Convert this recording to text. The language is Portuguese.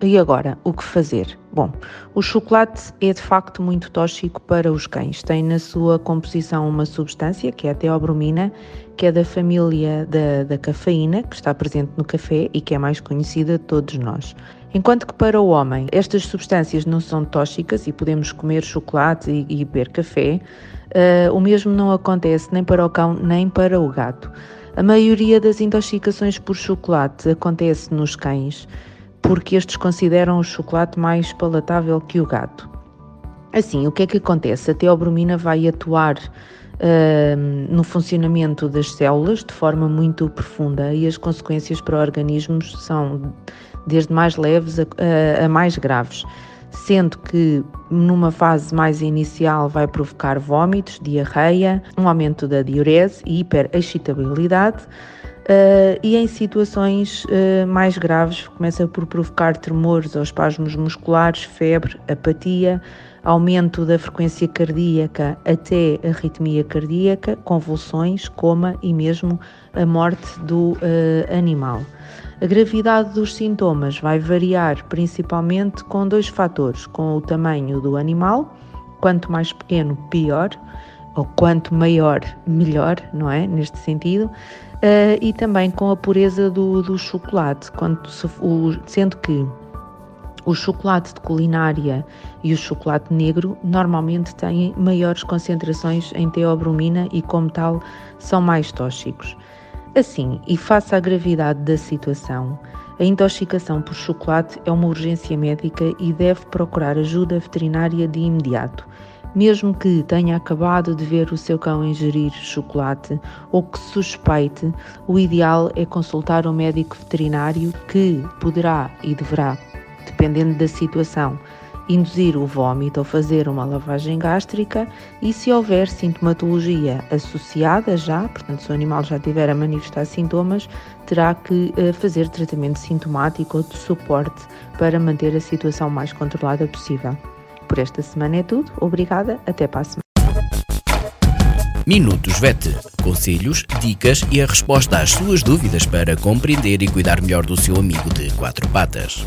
e agora, o que fazer? Bom, o chocolate é de facto muito tóxico para os cães. Tem na sua composição uma substância, que é a teobromina, que é da família da, da cafeína, que está presente no café e que é mais conhecida de todos nós. Enquanto que para o homem estas substâncias não são tóxicas e podemos comer chocolate e, e beber café, uh, o mesmo não acontece nem para o cão nem para o gato. A maioria das intoxicações por chocolate acontece nos cães porque estes consideram o chocolate mais palatável que o gato. Assim, o que é que acontece? A teobromina vai atuar uh, no funcionamento das células de forma muito profunda e as consequências para organismos são desde mais leves a, a, a mais graves, sendo que numa fase mais inicial vai provocar vômitos, diarreia, um aumento da diurese e hiperexcitabilidade Uh, e em situações uh, mais graves começa por provocar tremores ou espasmos musculares, febre, apatia, aumento da frequência cardíaca até arritmia cardíaca, convulsões, coma e mesmo a morte do uh, animal. A gravidade dos sintomas vai variar principalmente com dois fatores: com o tamanho do animal, quanto mais pequeno, pior, ou quanto maior, melhor, não é? Neste sentido uh, e também com a pureza do, do chocolate, quando se, o, sendo que o chocolate de culinária e o chocolate negro normalmente têm maiores concentrações em teobromina e, como tal, são mais tóxicos. Assim, e face à gravidade da situação, a intoxicação por chocolate é uma urgência médica e deve procurar ajuda veterinária de imediato. Mesmo que tenha acabado de ver o seu cão ingerir chocolate ou que suspeite, o ideal é consultar um médico veterinário que poderá e deverá, dependendo da situação, induzir o vômito ou fazer uma lavagem gástrica e se houver sintomatologia associada já, portanto se o animal já tiver a manifestar sintomas, terá que eh, fazer tratamento sintomático ou de suporte para manter a situação mais controlada possível. Por esta semana é tudo. Obrigada. Até para a semana. Minutos VET. Conselhos, dicas e a resposta às suas dúvidas para compreender e cuidar melhor do seu amigo de quatro patas.